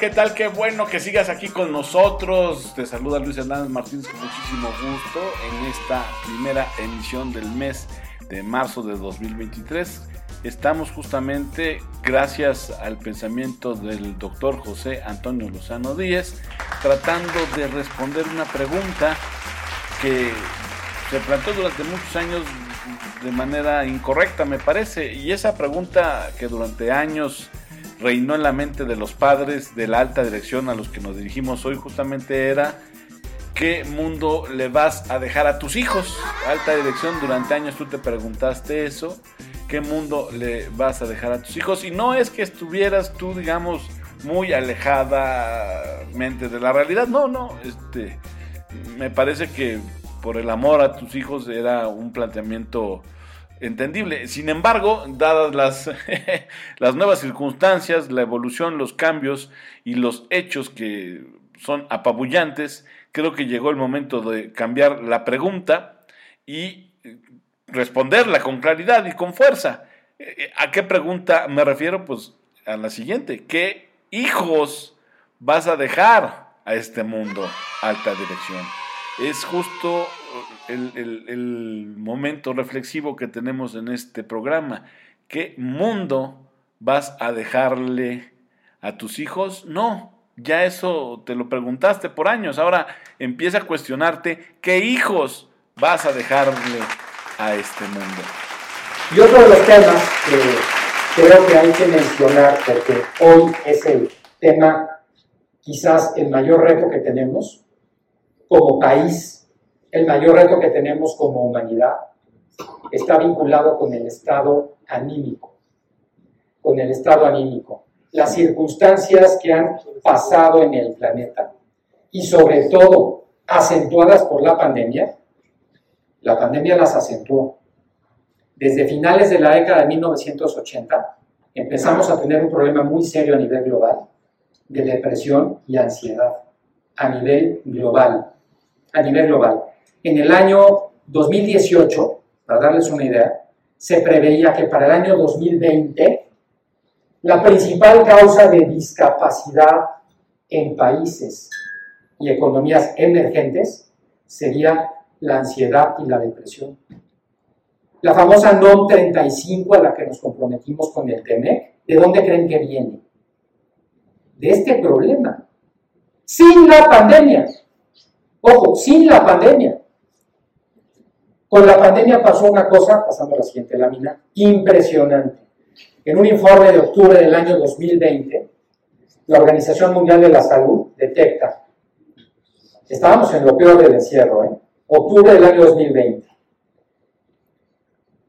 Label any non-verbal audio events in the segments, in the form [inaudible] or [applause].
¿qué tal? Qué bueno que sigas aquí con nosotros. Te saluda Luis Hernández Martínez con muchísimo gusto en esta primera emisión del mes de marzo de 2023. Estamos justamente, gracias al pensamiento del doctor José Antonio Lozano Díez, tratando de responder una pregunta que se planteó durante muchos años de manera incorrecta, me parece. Y esa pregunta que durante años reinó en la mente de los padres de la alta dirección a los que nos dirigimos hoy justamente era ¿qué mundo le vas a dejar a tus hijos? Alta dirección, durante años tú te preguntaste eso, ¿qué mundo le vas a dejar a tus hijos? Y no es que estuvieras tú, digamos, muy alejadamente de la realidad, no, no, este, me parece que por el amor a tus hijos era un planteamiento entendible. Sin embargo, dadas las, [laughs] las nuevas circunstancias, la evolución, los cambios y los hechos que son apabullantes, creo que llegó el momento de cambiar la pregunta y responderla con claridad y con fuerza. ¿A qué pregunta me refiero? Pues a la siguiente. ¿Qué hijos vas a dejar a este mundo? Alta dirección. Es justo el, momento reflexivo que tenemos en este programa. ¿Qué mundo vas a dejarle a tus hijos? No, ya eso te lo preguntaste por años. Ahora empieza a cuestionarte qué hijos vas a dejarle a este mundo. Y otro de los temas que creo que hay que mencionar, porque hoy es el tema, quizás el mayor reto que tenemos como país el mayor reto que tenemos como humanidad está vinculado con el estado anímico, con el estado anímico. Las circunstancias que han pasado en el planeta y sobre todo acentuadas por la pandemia, la pandemia las acentuó. Desde finales de la década de 1980 empezamos a tener un problema muy serio a nivel global de depresión y ansiedad a nivel global, a nivel global. En el año 2018, para darles una idea, se preveía que para el año 2020 la principal causa de discapacidad en países y economías emergentes sería la ansiedad y la depresión. La famosa NOM 35 a la que nos comprometimos con el TEMEC, ¿de dónde creen que viene? De este problema. Sin la pandemia. Ojo, sin la pandemia. Con la pandemia pasó una cosa, pasando a la siguiente lámina, impresionante. En un informe de octubre del año 2020, la Organización Mundial de la Salud detecta, estábamos en lo peor del encierro, ¿eh? octubre del año 2020,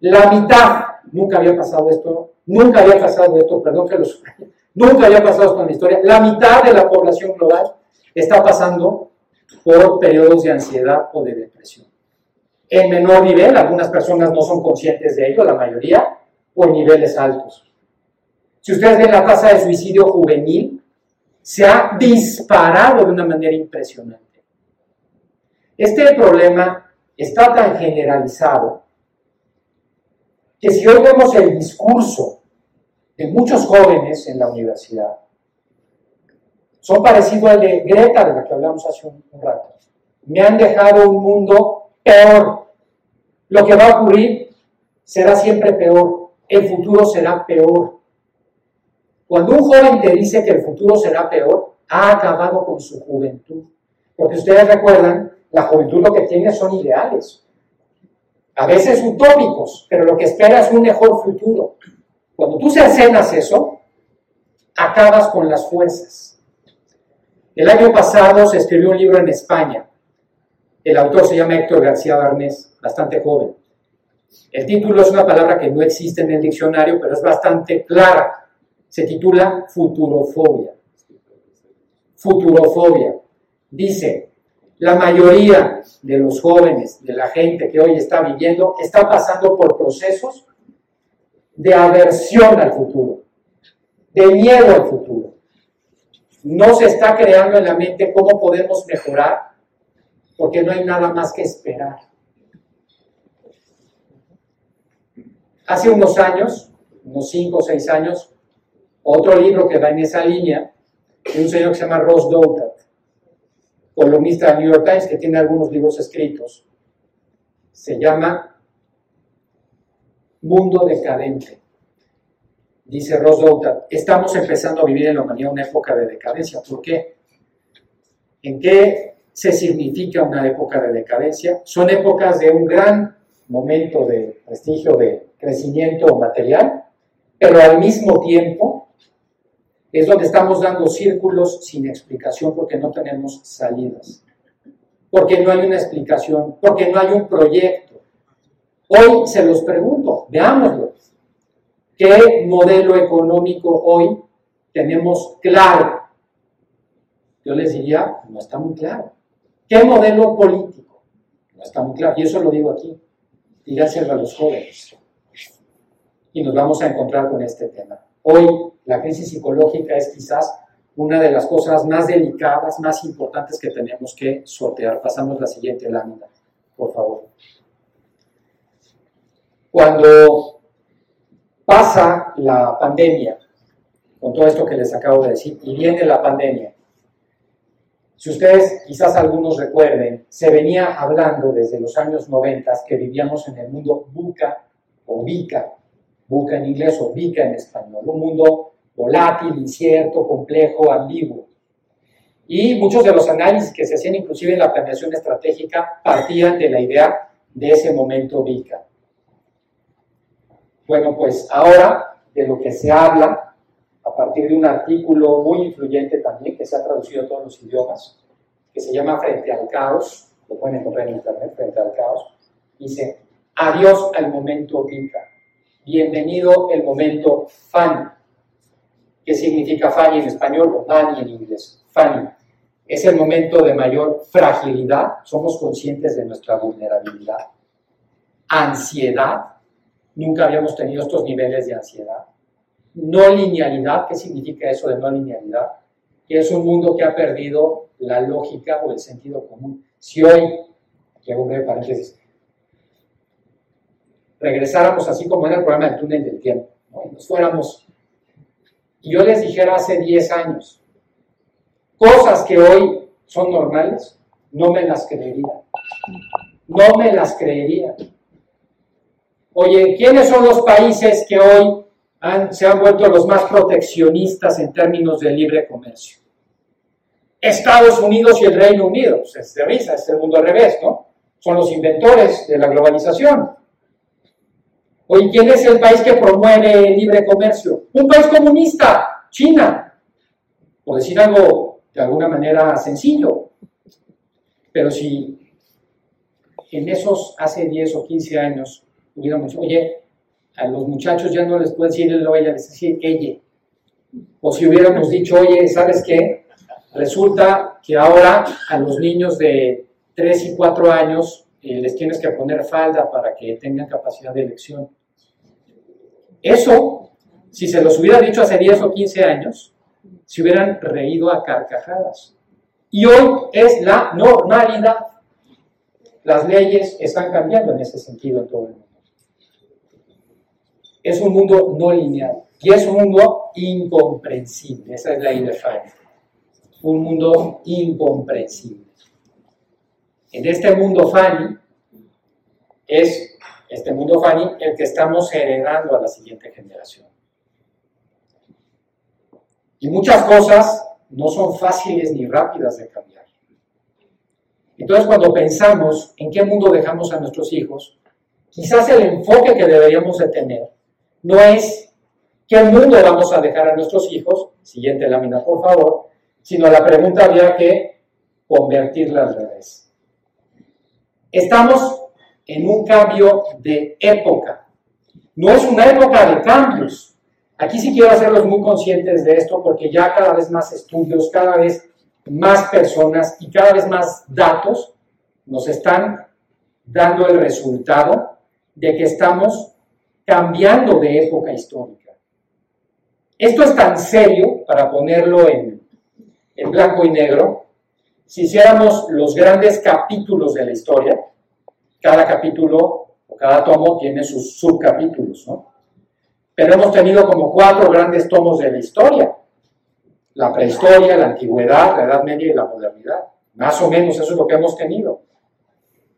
la mitad, nunca había pasado esto, nunca había pasado esto, perdón que lo [laughs] nunca había pasado esto en la historia, la mitad de la población global está pasando por periodos de ansiedad o de depresión en menor nivel, algunas personas no son conscientes de ello, la mayoría, o en niveles altos. Si ustedes ven la tasa de suicidio juvenil, se ha disparado de una manera impresionante. Este problema está tan generalizado que si hoy vemos el discurso de muchos jóvenes en la universidad, son parecidos al de Greta, de la que hablamos hace un, un rato. Me han dejado un mundo peor. Lo que va a ocurrir será siempre peor. El futuro será peor. Cuando un joven te dice que el futuro será peor, ha acabado con su juventud. Porque ustedes recuerdan, la juventud lo que tiene son ideales. A veces utópicos, pero lo que espera es un mejor futuro. Cuando tú cercenas eso, acabas con las fuerzas. El año pasado se escribió un libro en España el autor se llama Héctor García Barnés, bastante joven. El título es una palabra que no existe en el diccionario, pero es bastante clara. Se titula Futurofobia. Futurofobia. Dice, la mayoría de los jóvenes, de la gente que hoy está viviendo, está pasando por procesos de aversión al futuro, de miedo al futuro. No se está creando en la mente cómo podemos mejorar porque no hay nada más que esperar. Hace unos años, unos cinco o seis años, otro libro que va en esa línea de un señor que se llama Ross Douthat, columnista del New York Times, que tiene algunos libros escritos. Se llama Mundo Decadente. Dice Ross Douthat, estamos empezando a vivir en la humanidad una época de decadencia. ¿Por qué? ¿En qué se significa una época de decadencia? Son épocas de un gran momento de prestigio, de crecimiento material, pero al mismo tiempo es donde estamos dando círculos sin explicación porque no tenemos salidas, porque no hay una explicación, porque no hay un proyecto. Hoy se los pregunto, veámoslo. ¿Qué modelo económico hoy tenemos claro? Yo les diría, no está muy claro. ¿Qué modelo político? No está muy claro. Y eso lo digo aquí. Dígaselo a los jóvenes. Y nos vamos a encontrar con este tema. Hoy la crisis psicológica es quizás una de las cosas más delicadas, más importantes que tenemos que sortear. Pasamos la siguiente lámina, por favor. Cuando pasa la pandemia, con todo esto que les acabo de decir, y viene la pandemia, si ustedes, quizás algunos recuerden, se venía hablando desde los años 90 que vivíamos en el mundo buca o bica, buca en inglés o bica en español, un mundo volátil, incierto, complejo, ambiguo. Y muchos de los análisis que se hacían inclusive en la planeación estratégica partían de la idea de ese momento bica. Bueno, pues ahora de lo que se habla a partir de un artículo muy influyente también que se ha traducido a todos los idiomas, que se llama Frente al Caos, lo pueden encontrar en internet, Frente al Caos, dice, adiós al momento Vika, bienvenido el momento Fanny. ¿Qué significa Fanny en español o Fanny en inglés? Fanny. Es el momento de mayor fragilidad, somos conscientes de nuestra vulnerabilidad. Ansiedad, nunca habíamos tenido estos niveles de ansiedad no linealidad. ¿Qué significa eso de no linealidad? Que es un mundo que ha perdido la lógica o el sentido común. Si hoy, aquí hago un breve paréntesis, regresáramos así como era el programa del túnel del tiempo, y nos fuéramos, y yo les dijera hace 10 años, cosas que hoy son normales, no me las creería. No me las creería. Oye, ¿quiénes son los países que hoy se han vuelto los más proteccionistas en términos de libre comercio. Estados Unidos y el Reino Unido, pues es de risa, es el mundo al revés, ¿no? Son los inventores de la globalización. Oye, ¿quién es el país que promueve libre comercio? Un país comunista, China. Por decir algo de alguna manera sencillo. Pero si en esos hace 10 o 15 años hubiéramos, oye, a los muchachos ya no les puede decir el ella, les decir ella. O si hubiéramos dicho, oye, ¿sabes qué? Resulta que ahora a los niños de 3 y 4 años eh, les tienes que poner falda para que tengan capacidad de elección. Eso, si se los hubiera dicho hace 10 o 15 años, se hubieran reído a carcajadas. Y hoy es la normalidad. Las leyes están cambiando en ese sentido en todo el mundo es un mundo no lineal y es un mundo incomprensible. Esa es la Fanny. Un mundo incomprensible. En este mundo Fanny es este mundo Fanny el que estamos heredando a la siguiente generación. Y muchas cosas no son fáciles ni rápidas de cambiar. Entonces cuando pensamos en qué mundo dejamos a nuestros hijos, quizás el enfoque que deberíamos de tener no es qué mundo vamos a dejar a nuestros hijos, siguiente lámina por favor, sino la pregunta había que convertirla al revés. Estamos en un cambio de época. No es una época de cambios. Aquí sí quiero hacerlos muy conscientes de esto porque ya cada vez más estudios, cada vez más personas y cada vez más datos nos están dando el resultado de que estamos cambiando de época histórica. Esto es tan serio, para ponerlo en, blanco y negro, si hiciéramos los grandes capítulos de la historia, cada capítulo o cada tomo tiene sus subcapítulos, ¿no? Pero hemos tenido como cuatro grandes tomos de la historia. la prehistoria, la antigüedad, la Edad Media y la modernidad. Más o menos eso es lo que hemos tenido.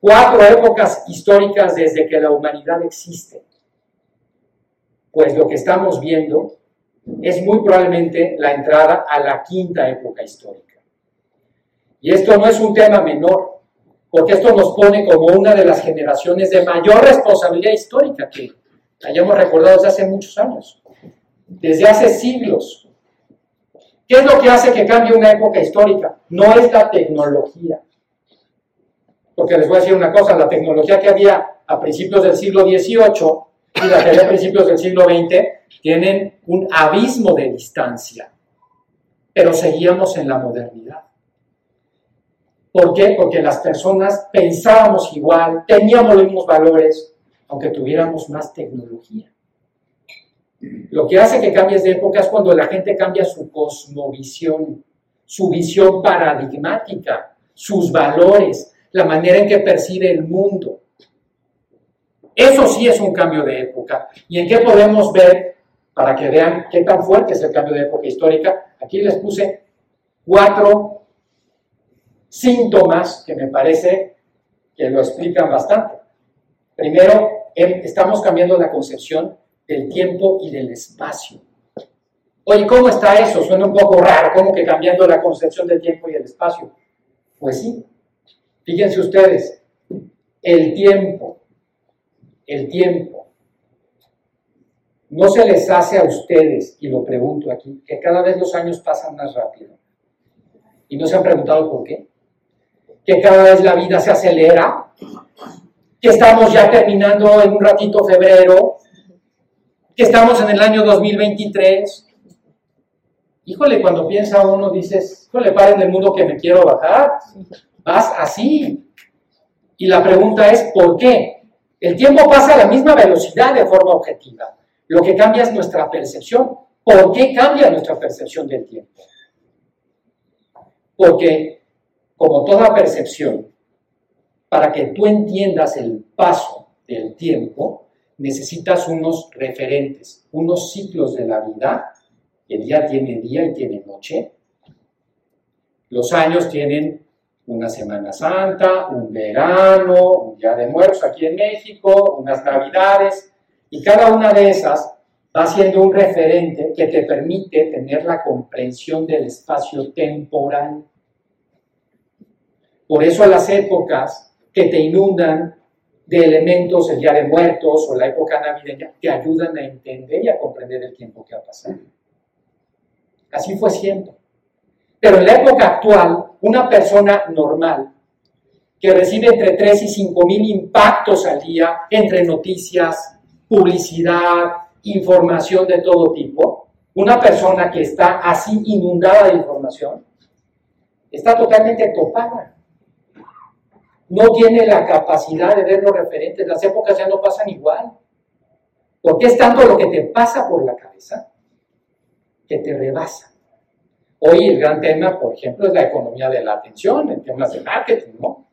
Cuatro épocas históricas desde que la humanidad existe. Pues lo que estamos viendo es muy probablemente la entrada a la quinta época histórica. Y esto no es un tema menor, porque esto nos pone como una de las generaciones de mayor responsabilidad histórica que hayamos recordado desde hace muchos años, desde hace siglos. ¿Qué es lo que hace que cambie una época histórica? No es la tecnología. Porque les voy a decir una cosa, la tecnología que había a principios del siglo XVIII y la que había principios del siglo XX tienen un abismo de distancia, pero seguíamos en la modernidad. ¿Por qué? Porque las personas pensábamos igual, teníamos los mismos valores, aunque tuviéramos más tecnología. Lo que hace que cambies de época es cuando la gente cambia su cosmovisión, su visión paradigmática, sus valores, la manera en que percibe el mundo. Eso sí es un cambio de época. ¿Y en qué podemos ver, para que vean qué tan fuerte es el cambio de época histórica? Aquí les puse cuatro síntomas que me parece que lo explican bastante. Primero, em, estamos cambiando la concepción del tiempo y del espacio. Oye, ¿cómo está eso? Suena un poco raro, ¿cómo que cambiando la concepción del tiempo y del espacio? Pues sí, fíjense ustedes, el tiempo, el tiempo, no se les hace a ustedes, y lo pregunto aquí, que cada vez los años pasan más rápido. Y no se han preguntado por qué que cada vez la vida se acelera, que estamos ya terminando en un ratito febrero, que estamos en el año 2023. Híjole, cuando piensa uno, dices, híjole, paren el mundo que me quiero bajar. Vas así. Y la pregunta es, ¿por qué? El tiempo pasa a la misma velocidad de forma objetiva. Lo que cambia es nuestra percepción. ¿Por qué cambia nuestra percepción del tiempo? Porque como toda percepción, para que tú entiendas el paso del tiempo, necesitas unos referentes, unos ciclos de la vida. El día tiene día y tiene noche. Los años tienen una Semana Santa, un verano, un Día de Muertos aquí en México, unas Navidades, y cada una de esas va siendo un referente que te permite tener la comprensión del espacio temporal. Por eso las épocas que te inundan de elementos, el Día de Muertos o la época navideña, te ayudan a entender y a comprender el tiempo que ha pasado. Así fue siempre. Pero en la época actual, una persona normal que recibe entre 3 y 5 mil impactos al día entre noticias, publicidad, información de todo tipo, una persona que está así inundada de información, está totalmente topada no tiene la capacidad de ver los referentes, las épocas ya no pasan igual. Porque es tanto lo que te pasa por la cabeza que te rebasa. Hoy el gran tema, por ejemplo, es la economía de la atención, en temas de marketing, ¿no?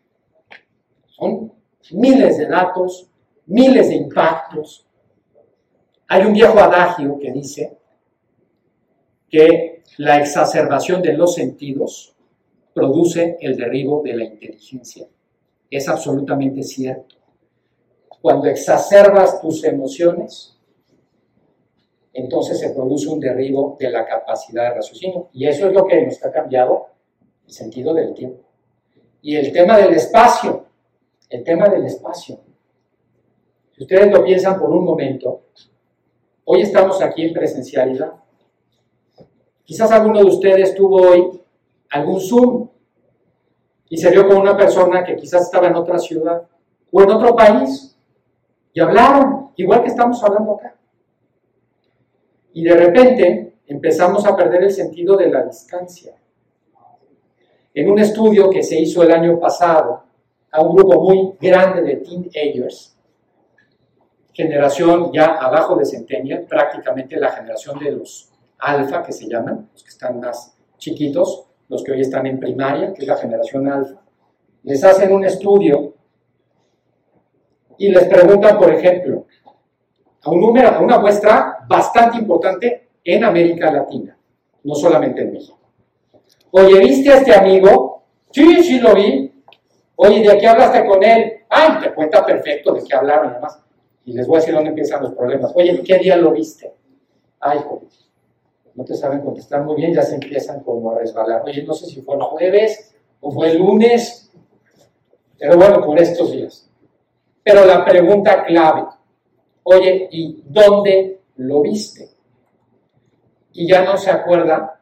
Son miles de datos, miles de impactos. Hay un viejo adagio que dice que la exacerbación de los sentidos produce el derribo de la inteligencia es absolutamente cierto. Cuando exacerbas tus emociones, entonces se produce un derribo de la capacidad de raciocinio. Y eso es lo que nos ha cambiado el sentido del tiempo. Y el tema del espacio, el tema del espacio. Si ustedes lo piensan por un momento, hoy estamos aquí en presencialidad. Quizás alguno de ustedes tuvo hoy algún Zoom y se vio con una persona que quizás estaba en otra ciudad o en otro país y hablaron, igual que estamos hablando acá. Y de repente empezamos a perder el sentido de la distancia. En un estudio que se hizo el año pasado a un grupo muy grande de teenagers, generación ya abajo de centennial, prácticamente la generación de los alfa que se llaman, los que están más chiquitos, los que hoy están en primaria, que es la generación alfa, les hacen un estudio y les preguntan, por ejemplo, a, un número, a una muestra bastante importante en América Latina, no solamente en México. Oye, ¿viste a este amigo? Sí, sí lo vi. Oye, ¿de qué hablaste con él? Ay, te cuenta perfecto de qué hablaron y demás. Y les voy a decir dónde empiezan los problemas. Oye, ¿qué día lo viste? Ay, joder, no te saben contestar muy bien, ya se empiezan como a resbalar. Oye, no sé si fue el jueves o fue el lunes, pero bueno, por estos días. Pero la pregunta clave, oye, ¿y dónde lo viste? Y ya no se acuerda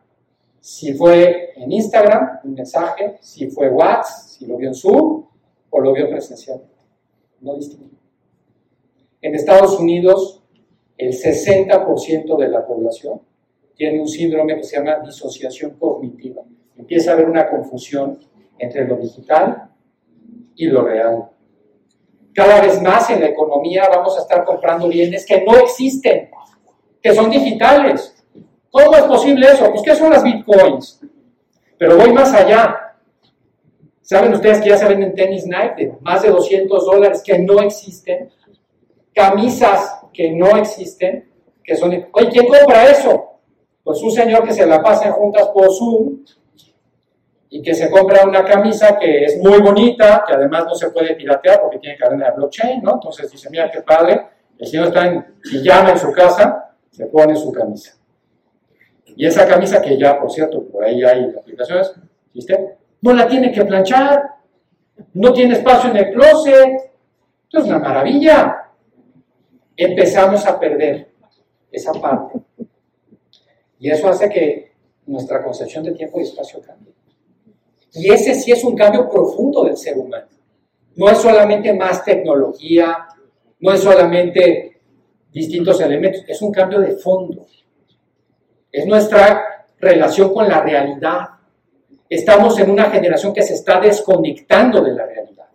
si fue en Instagram, un mensaje, si fue WhatsApp, si lo vio en Zoom o lo vio presencialmente. No distingue. En Estados Unidos, el 60% de la población tiene un síndrome que se llama disociación cognitiva. Empieza a haber una confusión entre lo digital y lo real. Cada vez más en la economía vamos a estar comprando bienes que no existen, que son digitales. ¿Cómo es posible eso? Pues ¿qué son las bitcoins? Pero voy más allá. ¿Saben ustedes que ya se venden tenis Nike de más de 200 dólares que no existen? Camisas que no existen, que son... Oye, ¿quién compra eso? Pues un señor que se la pasa juntas por Zoom y que se compra una camisa que es muy bonita, que además no se puede piratear porque tiene cadena de blockchain, ¿no? Entonces dice, mira qué padre, el señor está en llama en su casa, se pone su camisa. Y esa camisa que ya, por cierto, por ahí hay aplicaciones, ¿viste? No la tiene que planchar, no tiene espacio en el closet. Esto es una maravilla. Empezamos a perder esa parte. Y eso hace que nuestra concepción de tiempo y espacio cambie. Y ese sí es un cambio profundo del ser humano. No es solamente más tecnología, no es solamente distintos elementos, es un cambio de fondo. Es nuestra relación con la realidad. Estamos en una generación que se está desconectando de la realidad.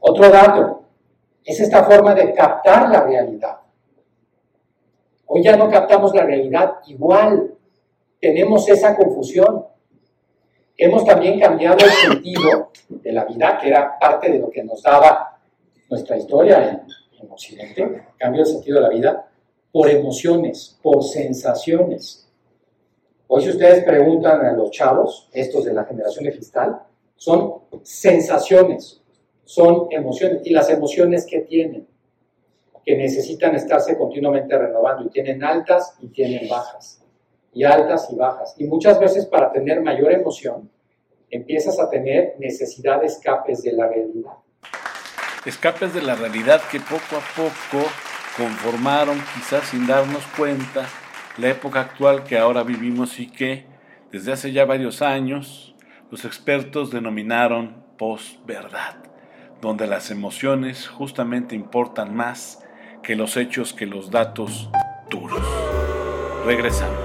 Otro dato es esta forma de captar la realidad. Hoy ya no captamos la realidad igual. Tenemos esa confusión. Hemos también cambiado el sentido de la vida, que era parte de lo que nos daba nuestra historia en, Occidente, cambio el sentido de la vida por emociones, por sensaciones. Hoy si ustedes preguntan a los chavos, estos de la generación de son sensaciones, son emociones. ¿Y las emociones que tienen? Que necesitan estarse continuamente renovando y tienen altas y tienen bajas y altas y bajas. Y muchas veces para tener mayor emoción, empiezas a tener necesidad de escapes de la realidad. Escapes de la realidad que poco a poco conformaron, quizás sin darnos cuenta, la época actual que ahora vivimos y que desde hace ya varios años los expertos denominaron posverdad, donde las emociones justamente importan más que los hechos, que los datos duros. Regresamos.